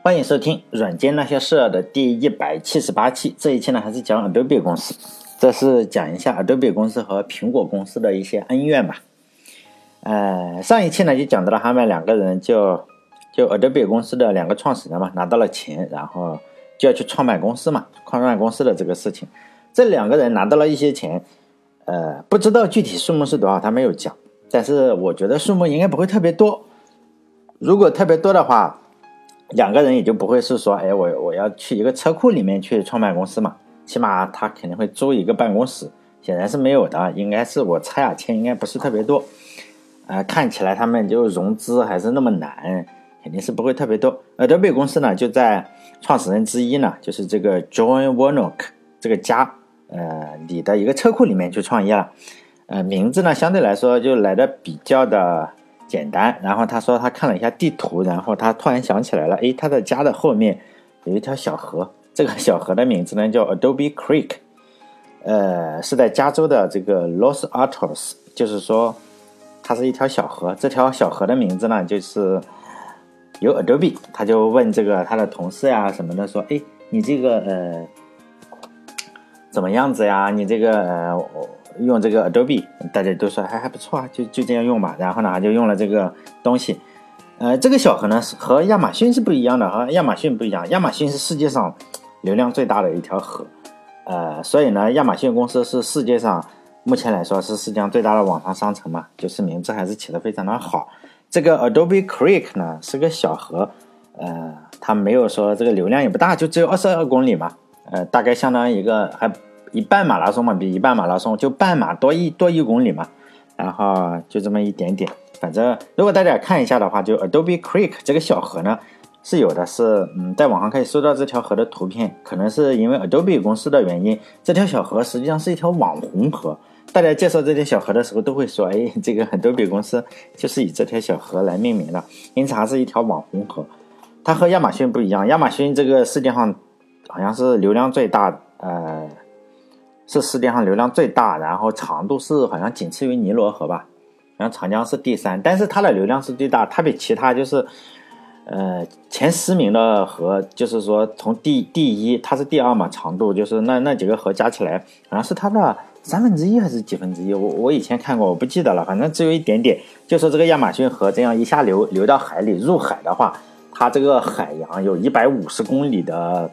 欢迎收听《软件那些事儿》的第一百七十八期。这一期呢，还是讲 Adobe 公司，这是讲一下 Adobe 公司和苹果公司的一些恩怨吧。呃，上一期呢就讲到了他们两个人就就 Adobe 公司的两个创始人嘛，拿到了钱，然后就要去创办公司嘛，创办公司的这个事情。这两个人拿到了一些钱，呃，不知道具体数目是多少，他没有讲，但是我觉得数目应该不会特别多。如果特别多的话，两个人也就不会是说，哎，我我要去一个车库里面去创办公司嘛，起码他肯定会租一个办公室，显然是没有的，应该是我猜啊，钱应该不是特别多，呃，看起来他们就融资还是那么难，肯定是不会特别多。Adobe 公司呢，就在创始人之一呢，就是这个 John Warnock 这个家，呃，里的一个车库里面去创业了，呃，名字呢相对来说就来的比较的。简单，然后他说他看了一下地图，然后他突然想起来了，诶，他的家的后面有一条小河，这个小河的名字呢叫 Adobe Creek，呃，是在加州的这个 Los Altos，就是说它是一条小河，这条小河的名字呢就是有 Adobe，他就问这个他的同事呀什么的说，诶，你这个呃怎么样子呀？你这个呃我。用这个 Adobe，大家都说还还不错啊，就就这样用吧。然后呢，就用了这个东西。呃，这个小河呢是和亚马逊是不一样的，和亚马逊不一样。亚马逊是世界上流量最大的一条河，呃，所以呢，亚马逊公司是世界上目前来说是世界上最大的网上商城嘛，就是名字还是起的非常的好。这个 Adobe Creek 呢是个小河，呃，它没有说这个流量也不大，就只有二十二公里嘛，呃，大概相当于一个还。一半马拉松嘛，比一半马拉松就半马多一多一公里嘛，然后就这么一点点。反正如果大家看一下的话，就 Adobe Creek 这个小河呢是有的，是嗯，在网上可以搜到这条河的图片。可能是因为 Adobe 公司的原因，这条小河实际上是一条网红河。大家介绍这条小河的时候都会说，哎，这个 Adobe 公司就是以这条小河来命名的，因此它是一条网红河。它和亚马逊不一样，亚马逊这个世界上好像是流量最大，呃。是世界上流量最大，然后长度是好像仅次于尼罗河吧，然后长江是第三，但是它的流量是最大，它比其他就是，呃前十名的河，就是说从第第一，它是第二嘛，长度就是那那几个河加起来，好像是它的三分之一还是几分之一，我我以前看过，我不记得了，反正只有一点点。就说这个亚马逊河这样一下流流到海里入海的话，它这个海洋有一百五十公里的。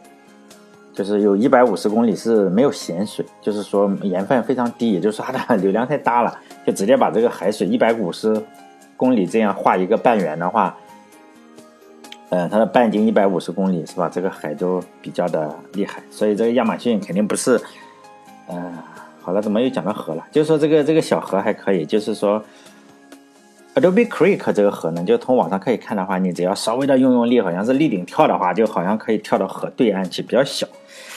就是有一百五十公里是没有咸水，就是说盐分非常低，也就是它的 流量太大了，就直接把这个海水一百五十公里这样画一个半圆的话，嗯，它的半径一百五十公里是吧？这个海都比较的厉害，所以这个亚马逊肯定不是，嗯，好了，怎么又讲到河了？就是说这个这个小河还可以，就是说。Adobe Creek 这个河呢，就从网上可以看的话，你只要稍微的用用力，好像是立顶跳的话，就好像可以跳到河对岸去，比较小。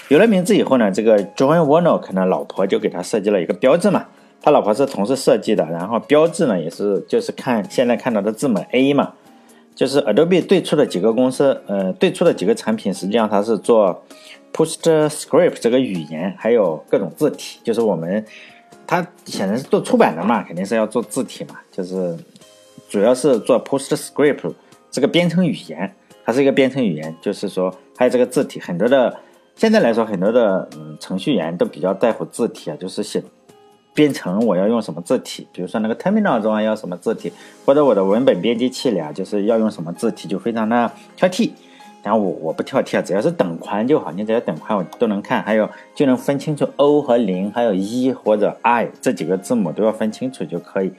有了名字以后呢，这个 John Warnock 呢，老婆就给他设计了一个标志嘛。他老婆是同事设计的，然后标志呢也是就是看现在看到的字母 A 嘛，就是 Adobe 最初的几个公司，呃，最初的几个产品，实际上它是做 PostScript 这个语言，还有各种字体，就是我们它显然是做出版的嘛，肯定是要做字体嘛，就是。主要是做 PostScript 这个编程语言，它是一个编程语言，就是说还有这个字体，很多的现在来说很多的嗯程序员都比较在乎字体啊，就是写编程我要用什么字体，比如说那个 Terminal 中啊要什么字体，或者我的文本编辑器里啊就是要用什么字体，就非常的挑剔。然后我我不挑剔啊，只要是等宽就好，你只要等宽我都能看，还有就能分清楚 O 和零，还有一或者 I 这几个字母都要分清楚就可以。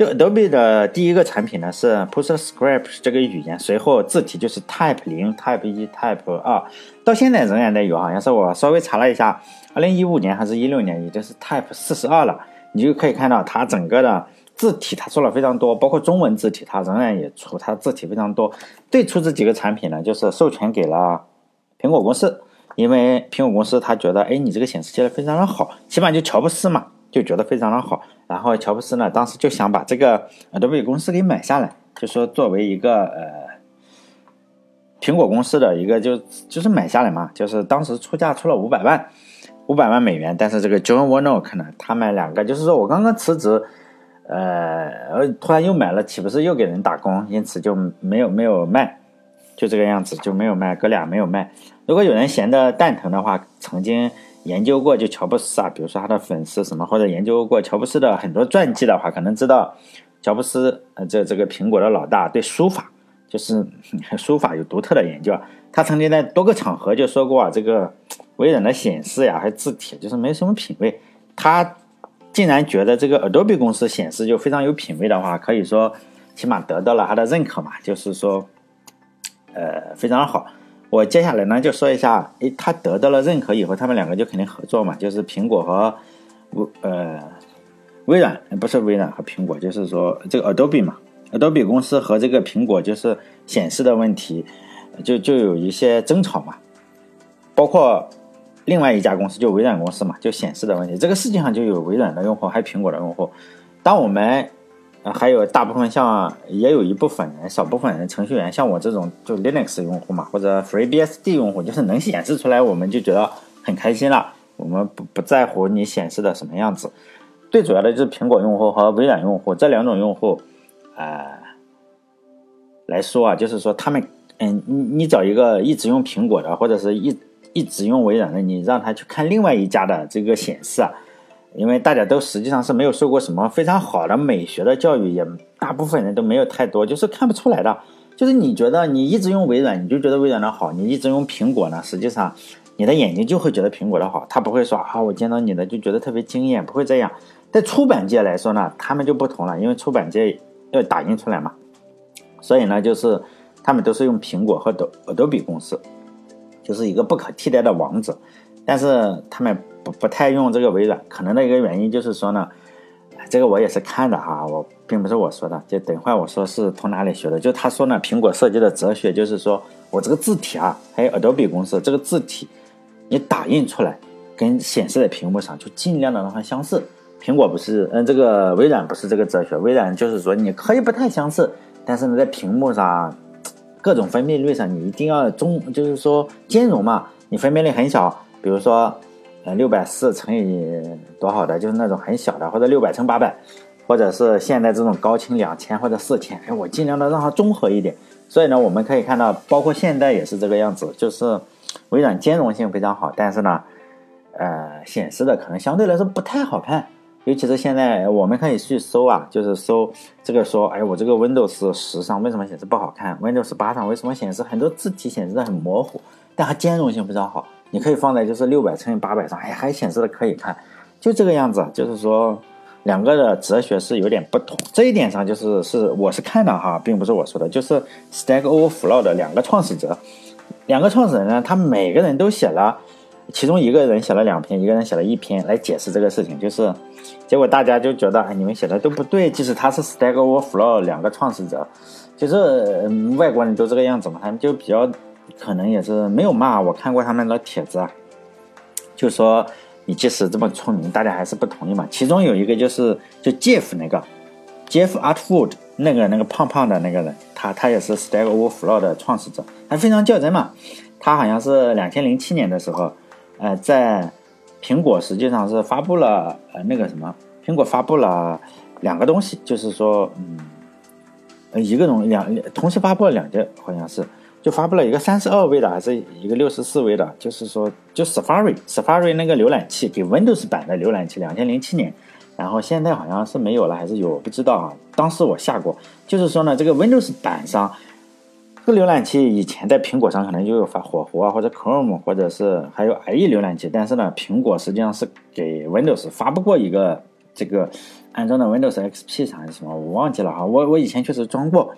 就 Adobe 的第一个产品呢是 PostScript 这个语言，随后字体就是 Type 零、Type 一、Type 二，到现在仍然在有，好像是我稍微查了一下，二零一五年还是一六年，已经是 Type 四十二了。你就可以看到它整个的字体，它出了非常多，包括中文字体，它仍然也出，它字体非常多。最初这几个产品呢，就是授权给了苹果公司，因为苹果公司他觉得，哎，你这个显示器非常的好，起码就乔布斯嘛。就觉得非常的好，然后乔布斯呢，当时就想把这个 Adobe 公司给买下来，就说作为一个呃苹果公司的一个就就是买下来嘛，就是当时出价出了五百万，五百万美元，但是这个 John Warnock 呢，他们两个就是说我刚刚辞职，呃，突然又买了，岂不是又给人打工？因此就没有没有卖。就这个样子就没有卖，哥俩没有卖。如果有人闲的蛋疼的话，曾经研究过就乔布斯啊，比如说他的粉丝什么，或者研究过乔布斯的很多传记的话，可能知道乔布斯呃这这个苹果的老大对书法就是 书法有独特的研究啊。他曾经在多个场合就说过啊，这个微软的显示呀，还字体就是没什么品位。他竟然觉得这个 Adobe 公司显示就非常有品位的话，可以说起码得到了他的认可嘛，就是说。呃，非常好。我接下来呢就说一下，诶，他得到了认可以后，他们两个就肯定合作嘛，就是苹果和微呃微软，不是微软和苹果，就是说这个 Adobe 嘛，Adobe 公司和这个苹果就是显示的问题，就就有一些争吵嘛。包括另外一家公司就微软公司嘛，就显示的问题，这个世界上就有微软的用户，还有苹果的用户。当我们啊，还有大部分像也有一部分人，少部分人程序员，像我这种就 Linux 用户嘛，或者 FreeBSD 用户，就是能显示出来，我们就觉得很开心了。我们不不在乎你显示的什么样子，最主要的就是苹果用户和微软用户这两种用户，呃，来说啊，就是说他们，嗯，你你找一个一直用苹果的，或者是一一直用微软的，你让他去看另外一家的这个显示啊。因为大家都实际上是没有受过什么非常好的美学的教育，也大部分人都没有太多，就是看不出来的。就是你觉得你一直用微软，你就觉得微软的好；你一直用苹果呢，实际上你的眼睛就会觉得苹果的好。他不会说啊，我见到你的就觉得特别惊艳，不会这样。在出版界来说呢，他们就不同了，因为出版界要打印出来嘛，所以呢，就是他们都是用苹果和 Adobe 公司，就是一个不可替代的王者。但是他们。不不太用这个微软，可能的一个原因就是说呢，这个我也是看的哈，我并不是我说的，就等会我说是从哪里学的，就他说呢，苹果设计的哲学就是说我这个字体啊，还有 Adobe 公司这个字体，你打印出来跟显示在屏幕上就尽量的让它相似。苹果不是，嗯，这个微软不是这个哲学，微软就是说你可以不太相似，但是呢，在屏幕上各种分辨率上你一定要中，就是说兼容嘛，你分辨率很小，比如说。呃，六百四乘以多少的，就是那种很小的，或者六百乘八百，或者是现在这种高清两千或者四千，哎，我尽量的让它综合一点。所以呢，我们可以看到，包括现在也是这个样子，就是微软兼容性非常好，但是呢，呃，显示的可能相对来说不太好看。尤其是现在，我们可以去搜啊，就是搜这个说，哎，我这个 Windows 十上为什么显示不好看？Windows 八上为什么显示很多字体显示的很模糊？但它兼容性非常好。你可以放在就是六百乘以八百上，哎，还显示的可以看，就这个样子。就是说，两个的哲学是有点不同。这一点上，就是是我是看的哈，并不是我说的。就是 Stack Overflow 的两个创始者，两个创始人呢，他每个人都写了，其中一个人写了两篇，一个人写了一篇来解释这个事情。就是结果大家就觉得，哎，你们写的都不对。即使他是 Stack Overflow 两个创始者，就是外国人都这个样子嘛，他们就比较。可能也是没有骂我，看过他们的帖子，就说你即使这么出名，大家还是不同意嘛。其中有一个就是就 Jeff 那个 Jeff Artwood 那个那个胖胖的那个人，他他也是 Stack Overflow 的创始者，他非常较真嘛。他好像是两千零七年的时候，呃，在苹果实际上是发布了呃那个什么，苹果发布了两个东西，就是说嗯，一个东两同时发布了两件，好像是。就发布了一个三十二位的，还是一个六十四位的，就是说，就 Safari，Safari 那个浏览器给 Windows 版的浏览器，两千零七年，然后现在好像是没有了，还是有，不知道啊。当时我下过，就是说呢，这个 Windows 版上，这个浏览器以前在苹果上可能就有发火狐啊，或者 Chrome，或者是还有 IE 浏览器，但是呢，苹果实际上是给 Windows 发布过一个这个安装的 Windows XP 上还是什么，我忘记了哈。我我以前确实装过。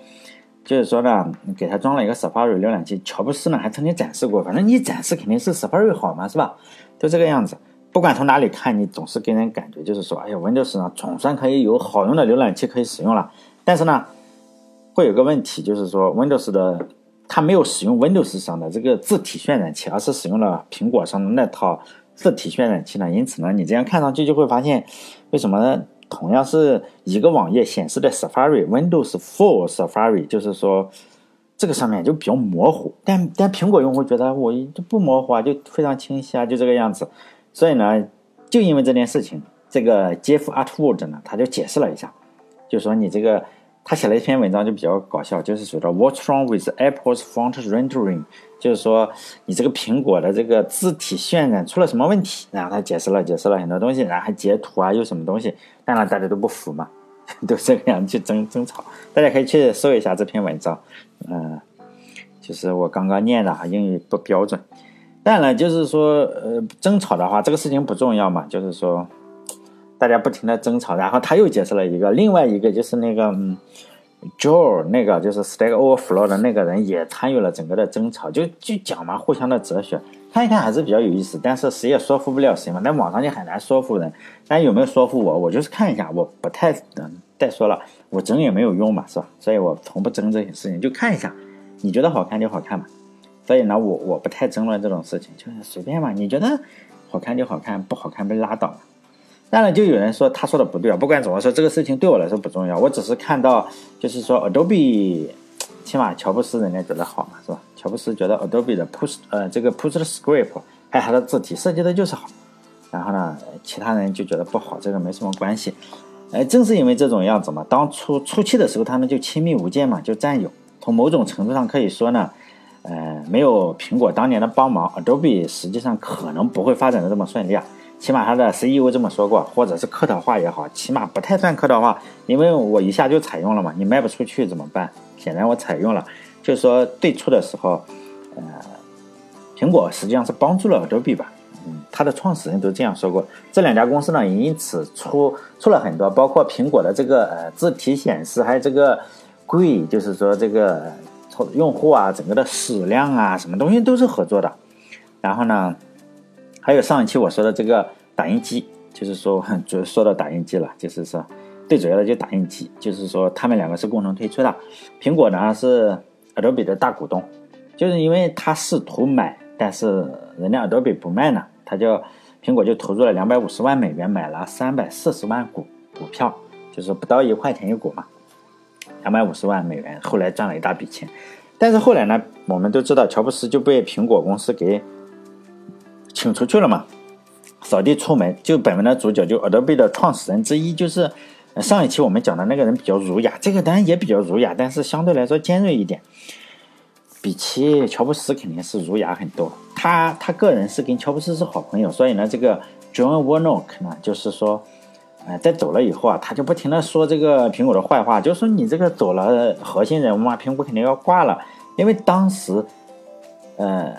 就是说呢，给他装了一个 Safari 浏览器，乔布斯呢还曾经展示过。反正你展示肯定是 Safari 好嘛，是吧？就这个样子。不管从哪里看，你总是给人感觉就是说，哎呀，Windows 上总算可以有好用的浏览器可以使用了。但是呢，会有个问题，就是说 Windows 的它没有使用 Windows 上的这个字体渲染器，而是使用了苹果上的那套字体渲染器呢。因此呢，你这样看上去就会发现，为什么呢？同样是一个网页显示的 Safari Windows for Safari，就是说这个上面就比较模糊，但但苹果用户觉得我就不模糊啊，就非常清晰啊，就这个样子。所以呢，就因为这件事情，这个 Jeff Atwood 呢，他就解释了一下，就说你这个。他写了一篇文章就比较搞笑，就是说的 What's wrong with Apple's font rendering？就是说你这个苹果的这个字体渲染出了什么问题？然后他解释了解释了很多东西，然后还截图啊，又什么东西？当然大家都不服嘛，都这个样去争争吵。大家可以去搜一下这篇文章，嗯，就是我刚刚念的哈，英语不标准。当然，就是说呃争吵的话，这个事情不重要嘛，就是说。大家不停的争吵，然后他又解释了一个，另外一个就是那个嗯，Joe 那个就是 Stack Overflow 的那个人也参与了整个的争吵，就就讲嘛，互相的哲学，看一看还是比较有意思。但是谁也说服不了谁嘛，在网上就很难说服人。但有没有说服我，我就是看一下，我不太嗯再说了，我争也没有用嘛，是吧？所以我从不争这些事情，就看一下，你觉得好看就好看嘛。所以呢，我我不太争论这种事情，就是随便嘛，你觉得好看就好看，不好看被拉倒。当然，就有人说他说的不对啊。不管怎么说，这个事情对我来说不重要。我只是看到，就是说 Adobe，起码乔布斯人家觉得好嘛，是吧？乔布斯觉得 Adobe 的 Push 呃，这个 Push Script 还有它的字体设计的就是好。然后呢，其他人就觉得不好，这个没什么关系。哎，正是因为这种样子嘛，当初初期的时候他们就亲密无间嘛，就战友。从某种程度上可以说呢，呃，没有苹果当年的帮忙，Adobe 实际上可能不会发展的这么顺利啊。起码他的 CEO 这么说过，或者是客套话也好，起码不太算客套话，因为我一下就采用了嘛，你卖不出去怎么办？显然我采用了，就是说最初的时候，呃，苹果实际上是帮助了 Adobe 吧，嗯，他的创始人都这样说过。这两家公司呢，也因此出出了很多，包括苹果的这个呃字体显示，还有这个贵，就是说这个用户啊，整个的矢量啊，什么东西都是合作的。然后呢？还有上一期我说的这个打印机，就是说主 说到打印机了，就是说最主要的就打印机，就是说他们两个是共同推出的。苹果呢是 Adobe 的大股东，就是因为他试图买，但是人家 Adobe 不卖呢，他就苹果就投入了两百五十万美元买了三百四十万股股票，就是不到一块钱一股嘛，两百五十万美元，后来赚了一大笔钱。但是后来呢，我们都知道乔布斯就被苹果公司给。请出去了嘛？扫地出门，就本文的主角就 Adobe 的创始人之一，就是上一期我们讲的那个人比较儒雅，这个当然也比较儒雅，但是相对来说尖锐一点，比起乔布斯肯定是儒雅很多。他他个人是跟乔布斯是好朋友，所以呢，这个 John Warnock 呢，就是说，呃，在走了以后啊，他就不停的说这个苹果的坏话，就说你这个走了核心人物嘛，苹果肯定要挂了，因为当时，呃。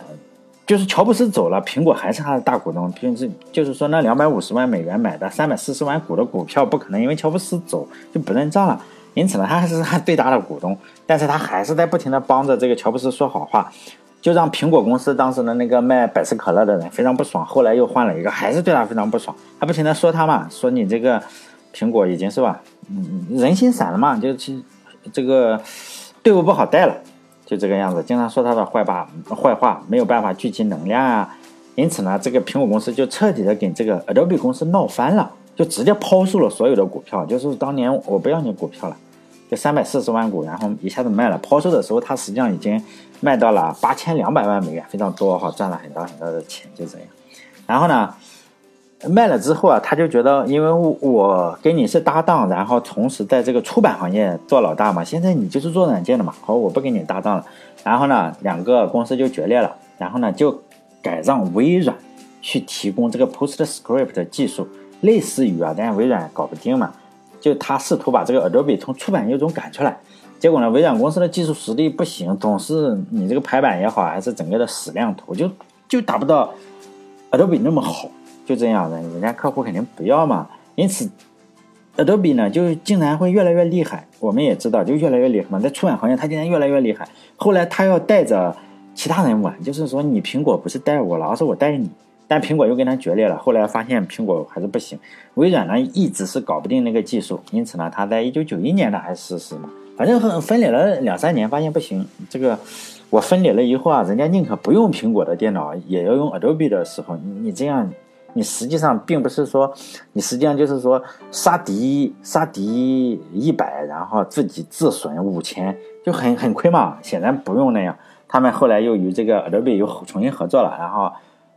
就是乔布斯走了，苹果还是他的大股东。平时就是说，那两百五十万美元买的三百四十万股的股票，不可能因为乔布斯走就不认账了。因此呢，他还是他最大的股东，但是他还是在不停的帮着这个乔布斯说好话，就让苹果公司当时的那个卖百事可乐的人非常不爽。后来又换了一个，还是对他非常不爽，他不停的说他嘛，说你这个苹果已经是吧，嗯，人心散了嘛，就是这个队伍不好带了。就这个样子，经常说他的坏吧，坏话没有办法聚集能量啊，因此呢，这个苹果公司就彻底的跟这个 Adobe 公司闹翻了，就直接抛售了所有的股票，就是当年我不要你股票了，就三百四十万股，然后一下子卖了。抛售的时候，他实际上已经卖到了八千两百万美元，非常多哈，赚了很多很多的钱，就这样。然后呢？卖了之后啊，他就觉得，因为我跟你是搭档，然后同时在这个出版行业做老大嘛。现在你就是做软件的嘛，好，我不跟你搭档了。然后呢，两个公司就决裂了。然后呢，就改让微软去提供这个 PostScript 技术，类似于啊，但是微软搞不定嘛。就他试图把这个 Adobe 从出版业中赶出来，结果呢，微软公司的技术实力不行，总是你这个排版也好，还是整个的矢量图，就就达不到 Adobe 那么好。就这样的，人家客户肯定不要嘛。因此，Adobe 呢就竟然会越来越厉害。我们也知道，就越来越厉害嘛。在出版行业，它竟然越来越厉害。后来他要带着其他人玩，就是说你苹果不是带我了，而是我带你。但苹果又跟他决裂了。后来发现苹果还是不行，微软呢一直是搞不定那个技术。因此呢，他在一九九一年呢还是什么，反正分分裂了两三年，发现不行。这个我分裂了以后啊，人家宁可不用苹果的电脑，也要用 Adobe 的时候，你这样。你实际上并不是说，你实际上就是说杀敌杀敌一百，然后自己自损五千，就很很亏嘛。显然不用那样。他们后来又与这个 Adobe 又重新合作了，然后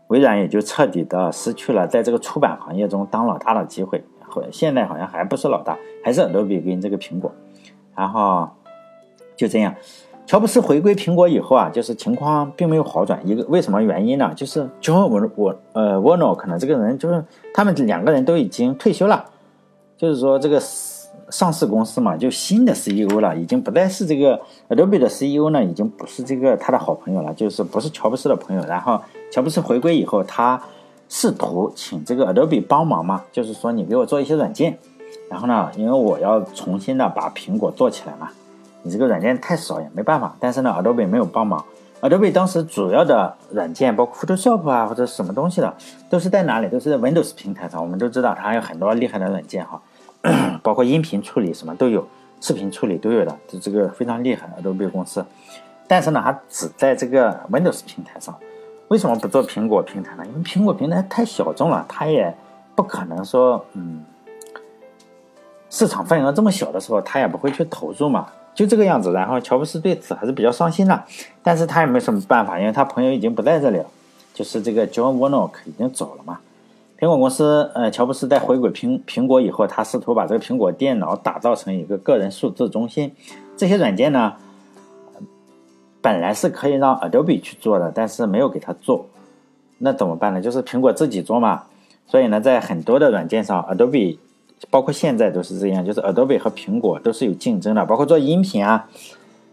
微软也就彻底的失去了在这个出版行业中当老大的机会。后现在好像还不是老大，还是 Adobe 跟这个苹果。然后就这样。乔布斯回归苹果以后啊，就是情况并没有好转。一个为什么原因呢？就是就我我呃沃诺可能这个人就是他们两个人都已经退休了，就是说这个上市公司嘛，就新的 CEO 了，已经不再是这个 Adobe 的 CEO 呢，已经不是这个他的好朋友了，就是不是乔布斯的朋友。然后乔布斯回归以后，他试图请这个 Adobe 帮忙嘛，就是说你给我做一些软件，然后呢，因为我要重新的把苹果做起来嘛。你这个软件太少也没办法，但是呢，Adobe 没有帮忙。Adobe 当时主要的软件，包括 Photoshop 啊或者什么东西的，都是在哪里？都是在 Windows 平台上。我们都知道它有很多厉害的软件哈，包括音频处理什么都有，视频处理都有的，就这个非常厉害 Adobe 公司。但是呢，它只在这个 Windows 平台上。为什么不做苹果平台呢？因为苹果平台太小众了，它也不可能说，嗯，市场份额这么小的时候，它也不会去投入嘛。就这个样子，然后乔布斯对此还是比较伤心的，但是他也没什么办法，因为他朋友已经不在这里了，就是这个 John Warnock 已经走了嘛。苹果公司，呃，乔布斯在回归苹苹果以后，他试图把这个苹果电脑打造成一个个人数字中心。这些软件呢，本来是可以让 Adobe 去做的，但是没有给他做，那怎么办呢？就是苹果自己做嘛。所以呢，在很多的软件上，Adobe。包括现在都是这样，就是 Adobe 和苹果都是有竞争的。包括做音频啊，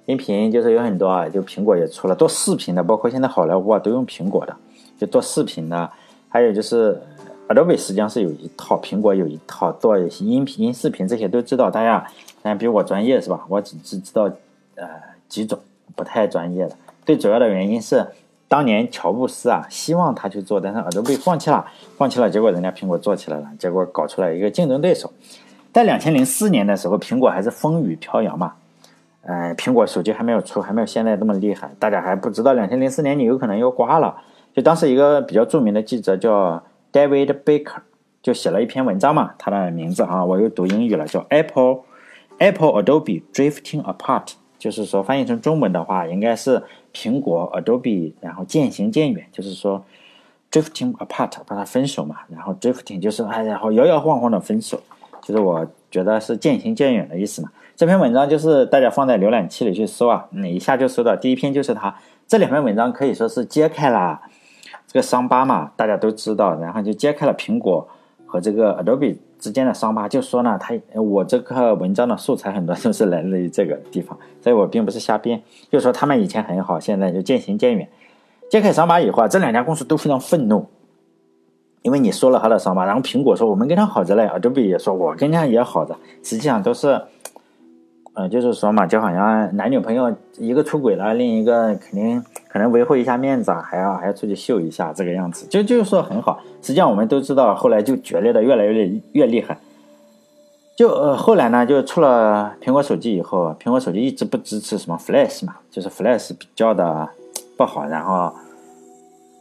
音频就是有很多啊，就苹果也出了做视频的，包括现在好莱坞啊都用苹果的，就做视频的。还有就是 Adobe 实际上是有一套，苹果有一套做音频、音视频这些都知道。大家然比我专业是吧？我只只知道呃几种，不太专业的。最主要的原因是。当年乔布斯啊，希望他去做，但是耳朵被放弃了，放弃了，结果人家苹果做起来了，结果搞出来一个竞争对手。在两千零四年的时候，苹果还是风雨飘摇嘛，呃，苹果手机还没有出，还没有现在这么厉害，大家还不知道两千零四年你有可能要挂了。就当时一个比较著名的记者叫 David Baker，就写了一篇文章嘛，他的名字啊，我又读英语了，叫 Apple Apple Adobe Drifting Apart，就是说翻译成中文的话，应该是。苹果 Adobe，然后渐行渐远，就是说 drifting apart，把它分手嘛。然后 drifting 就是哎，然后摇摇晃晃的分手，就是我觉得是渐行渐远的意思嘛。这篇文章就是大家放在浏览器里去搜啊，哪一下就搜到第一篇就是它。这两篇文章可以说是揭开了这个伤疤嘛，大家都知道，然后就揭开了苹果和这个 Adobe。之间的伤疤，就说呢，他我这个文章的素材很多都是来自于这个地方，所以我并不是瞎编。就说他们以前很好，现在就渐行渐远。揭开伤疤以后啊，这两家公司都非常愤怒，因为你说了他的伤疤，然后苹果说我们跟他好着嘞，Adobe 也说我跟他也好着，实际上都是。呃，就是说嘛，就好像男女朋友一个出轨了，另一个肯定可能维护一下面子啊，还要还要出去秀一下这个样子，就就是说很好。实际上我们都知道，后来就决裂的越来越越厉害。就呃后来呢，就出了苹果手机以后，苹果手机一直不支持什么 Flash 嘛，就是 Flash 比较的不好，然后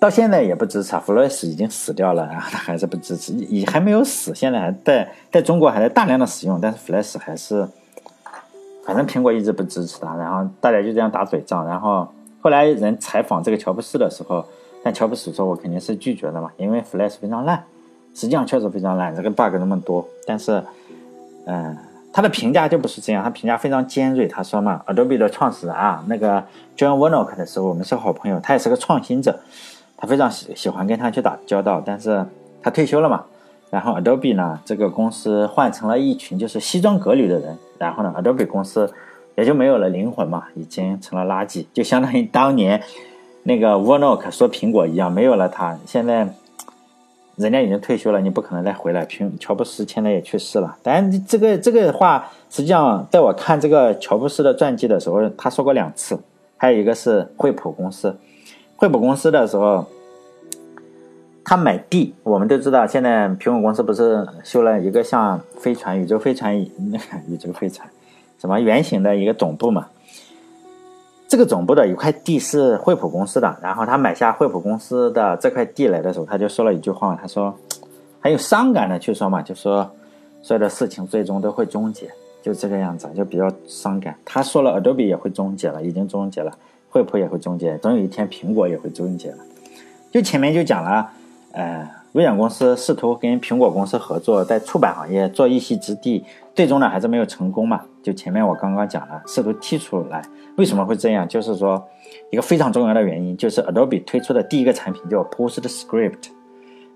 到现在也不支持，Flash 已经死掉了，然后它还是不支持，也还没有死，现在还在在中国还在大量的使用，但是 Flash 还是。反正苹果一直不支持他，然后大家就这样打嘴仗。然后后来人采访这个乔布斯的时候，但乔布斯说：“我肯定是拒绝的嘛，因为 Flash 非常烂，实际上确实非常烂，这个 bug 那么多。但是，嗯，他的评价就不是这样，他评价非常尖锐。他说嘛，Adobe 的创始人啊，那个 John Warnock 的时候，我们是好朋友，他也是个创新者，他非常喜喜欢跟他去打交道。但是他退休了嘛。”然后 Adobe 呢，这个公司换成了一群就是西装革履的人，然后呢，Adobe 公司也就没有了灵魂嘛，已经成了垃圾，就相当于当年那个 Warnock 说苹果一样，没有了他，现在人家已经退休了，你不可能再回来。苹乔布斯现在也去世了，但这个这个话实际上在我看这个乔布斯的传记的时候，他说过两次，还有一个是惠普公司，惠普公司的时候。他买地，我们都知道，现在苹果公司不是修了一个像飞船、宇宙飞船、那 个宇宙飞船什么圆形的一个总部嘛？这个总部的一块地是惠普公司的，然后他买下惠普公司的这块地来的时候，他就说了一句话，他说很有伤感的去说嘛，就说所有的事情最终都会终结，就这个样子，就比较伤感。他说了，Adobe 也会终结了，已经终结了，惠普也会终结，总有一天苹果也会终结了。就前面就讲了。呃，微软公司试图跟苹果公司合作，在出版行业做一席之地，最终呢还是没有成功嘛。就前面我刚刚讲了，试图剔出来，为什么会这样？就是说一个非常重要的原因，就是 Adobe 推出的第一个产品叫 PostScript，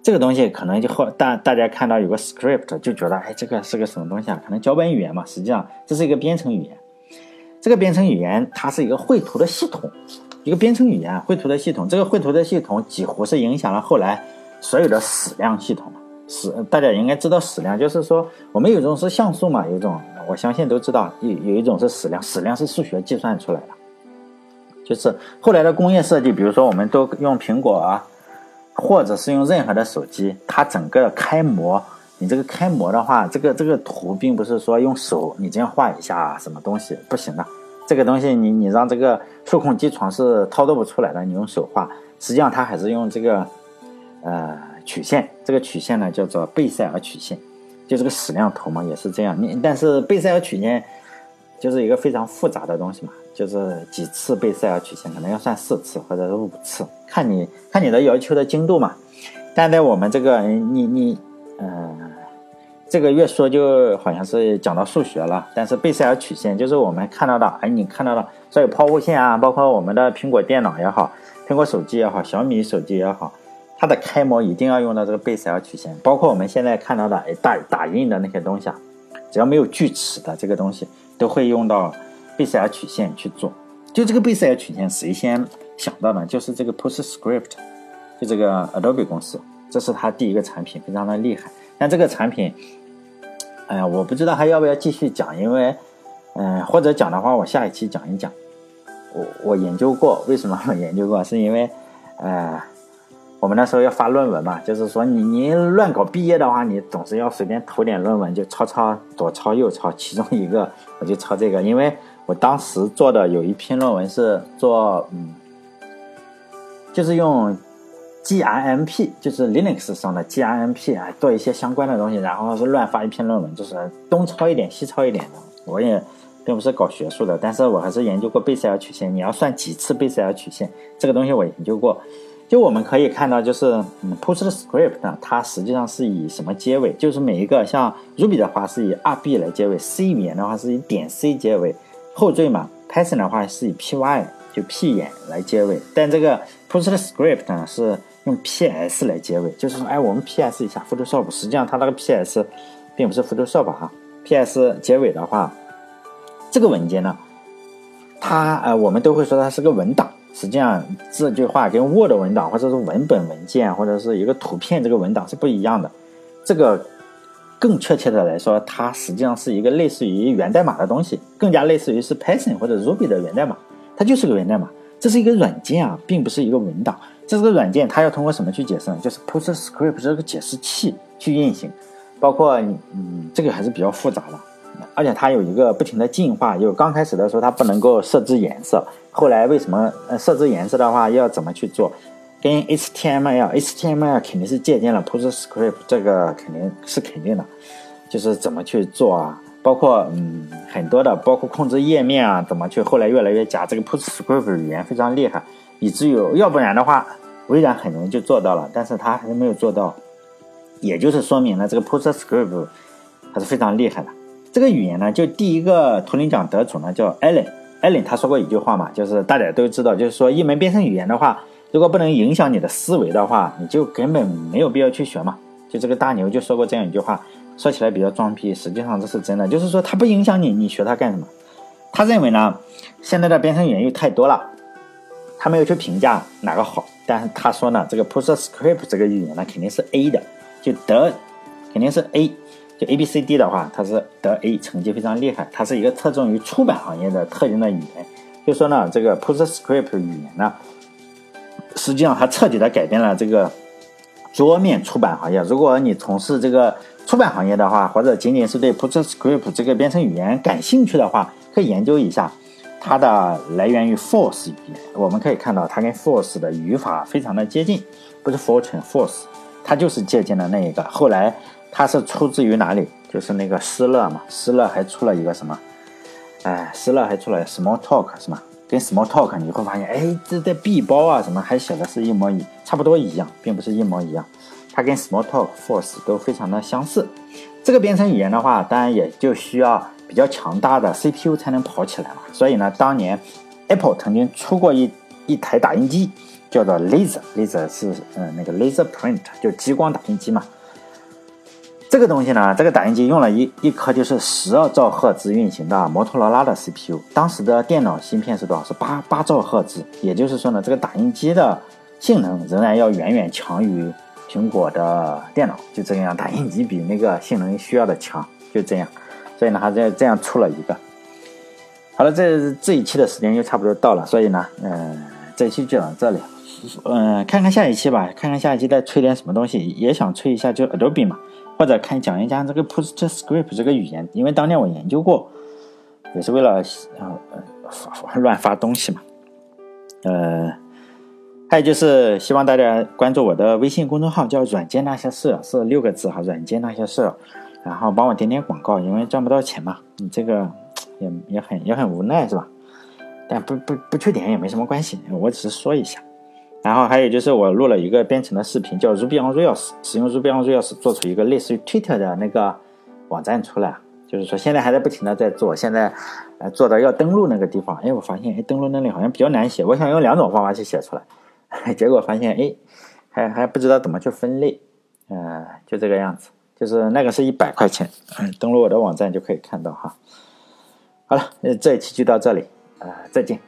这个东西可能就后大大家看到有个 script 就觉得，哎，这个是个什么东西啊？可能脚本语言嘛，实际上这是一个编程语言。这个编程语言它是一个绘图的系统，一个编程语言绘图的系统。这个绘图的系统几乎是影响了后来所有的矢量系统。矢大家应该知道矢量，就是说我们有一种是像素嘛，有一种我相信都知道，有有一种是矢量，矢量是数学计算出来的。就是后来的工业设计，比如说我们都用苹果啊，或者是用任何的手机，它整个开模。你这个开模的话，这个这个图并不是说用手你这样画一下什么东西不行的，这个东西你你让这个数控机床是操作不出来的，你用手画，实际上它还是用这个呃曲线，这个曲线呢叫做贝塞尔曲线，就这个矢量图嘛也是这样，你但是贝塞尔曲线就是一个非常复杂的东西嘛，就是几次贝塞尔曲线可能要算四次或者是五次，看你看你的要求的精度嘛，但在我们这个你你。嗯，这个越说就好像是讲到数学了。但是贝塞尔曲线就是我们看到的，哎，你看到的所有抛物线啊，包括我们的苹果电脑也好，苹果手机也好，小米手机也好，它的开模一定要用到这个贝塞尔曲线。包括我们现在看到的打打印的那些东西啊，只要没有锯齿的这个东西，都会用到贝塞尔曲线去做。就这个贝塞尔曲线，谁先想到呢？就是这个 PostScript，就这个 Adobe 公司。这是它第一个产品，非常的厉害。但这个产品，哎呀，我不知道还要不要继续讲，因为，嗯，或者讲的话，我下一期讲一讲。我我研究过，为什么我研究过？是因为，呃，我们那时候要发论文嘛，就是说你你乱搞毕业的话，你总是要随便投点论文，就抄抄左抄右抄，其中一个我就抄这个，因为我当时做的有一篇论文是做，嗯，就是用。GRMP 就是 Linux 上的 GRMP 啊，做一些相关的东西，然后是乱发一篇论文，就是东抄一点西抄一点的。我也并不是搞学术的，但是我还是研究过贝塞尔曲线。你要算几次贝塞尔曲线，这个东西我研究过。就我们可以看到，就是嗯，PostScript 呢，它实际上是以什么结尾？就是每一个像 Ruby 的话是以 RB 来结尾，C 语言的话是以点 C 结尾，后缀嘛，Python 的话是以 Py 就 P 眼来结尾，但这个 PostScript 呢是。用 PS 来结尾，就是说，哎，我们 PS 一下 Photoshop，实际上它那个 PS 并不是 Photoshop 哈，PS 结尾的话，这个文件呢，它呃，我们都会说它是个文档，实际上这句话跟 Word 文档或者是文本文件或者是一个图片这个文档是不一样的，这个更确切的来说，它实际上是一个类似于源代码的东西，更加类似于是 Python 或者 Ruby 的源代码，它就是个源代码，这是一个软件啊，并不是一个文档。这是个软件它要通过什么去解释呢？就是 PostScript 这个解释器去运行，包括嗯，这个还是比较复杂的，而且它有一个不停的进化。就刚开始的时候它不能够设置颜色，后来为什么呃设置颜色的话要怎么去做？跟 HTML，HTML 肯定是借鉴了 PostScript，这个肯定是肯定的，就是怎么去做啊？包括嗯很多的，包括控制页面啊，怎么去后来越来越加这个 PostScript 语言非常厉害。以至于要不然的话，微软很容易就做到了，但是他还是没有做到，也就是说明了这个 PostScript 还是非常厉害的。这个语言呢，就第一个图灵奖得主呢叫 Alan Allen，Allen 他说过一句话嘛，就是大家都知道，就是说一门编程语言的话，如果不能影响你的思维的话，你就根本没有必要去学嘛。就这个大牛就说过这样一句话，说起来比较装逼，实际上这是真的，就是说它不影响你，你学它干什么？他认为呢，现在的编程语言又太多了。他没有去评价哪个好，但是他说呢，这个 PostScript 这个语言呢肯定是 A 的，就得肯定是 A，就 A B C D 的话，它是得 A，成绩非常厉害。它是一个侧重于出版行业的特定的语言。就说呢，这个 PostScript 语言呢，实际上它彻底的改变了这个桌面出版行业。如果你从事这个出版行业的话，或者仅仅是对 PostScript 这个编程语言感兴趣的话，可以研究一下。它的来源于 Force 语言，我们可以看到它跟 Force 的语法非常的接近，不是 Fortune Force，它就是借鉴的那一个。后来它是出自于哪里？就是那个施乐嘛，施乐还出了一个什么？哎，施乐还出了 Small Talk 是吗？跟 Small Talk 你会发现，哎，这在 B 包啊什么还写的是一模一，差不多一样，并不是一模一样。它跟 Small Talk Force 都非常的相似。这个编程语言的话，当然也就需要比较强大的 CPU 才能跑起来嘛。所以呢，当年 Apple 曾经出过一一台打印机，叫做 Laser，Laser 是嗯那个 Laser Print 就激光打印机嘛。这个东西呢，这个打印机用了一一颗就是十二兆赫兹运行的摩托罗拉的 CPU，当时的电脑芯片是多少？是八八兆赫兹。也就是说呢，这个打印机的性能仍然要远远强于苹果的电脑。就这样，打印机比那个性能需要的强，就这样。所以呢，还是这样出了一个。好了，这这一期的时间又差不多到了，所以呢，嗯，这一期就到这里。嗯，看看下一期吧，看看下一期再吹点什么东西，也想吹一下就 Adobe 嘛。或者看讲一讲这个 PostScript 这个语言，因为当年我研究过，也是为了呃呃乱发东西嘛。呃，还有就是希望大家关注我的微信公众号，叫“软件那些事”，是六个字哈，“软件那些事”，然后帮我点点广告，因为赚不到钱嘛，你这个也也很也很无奈是吧？但不不不去点也没什么关系，我只是说一下。然后还有就是我录了一个编程的视频，叫 Ruby on Rails，使用 Ruby on Rails 做出一个类似于 Twitter 的那个网站出来，就是说现在还在不停的在做，现在呃做到要登录那个地方，哎，我发现哎登录那里好像比较难写，我想用两种方法去写出来，结果发现哎还还不知道怎么去分类，呃就这个样子，就是那个是一百块钱，嗯，登录我的网站就可以看到哈。好了，这一期就到这里，呃再见。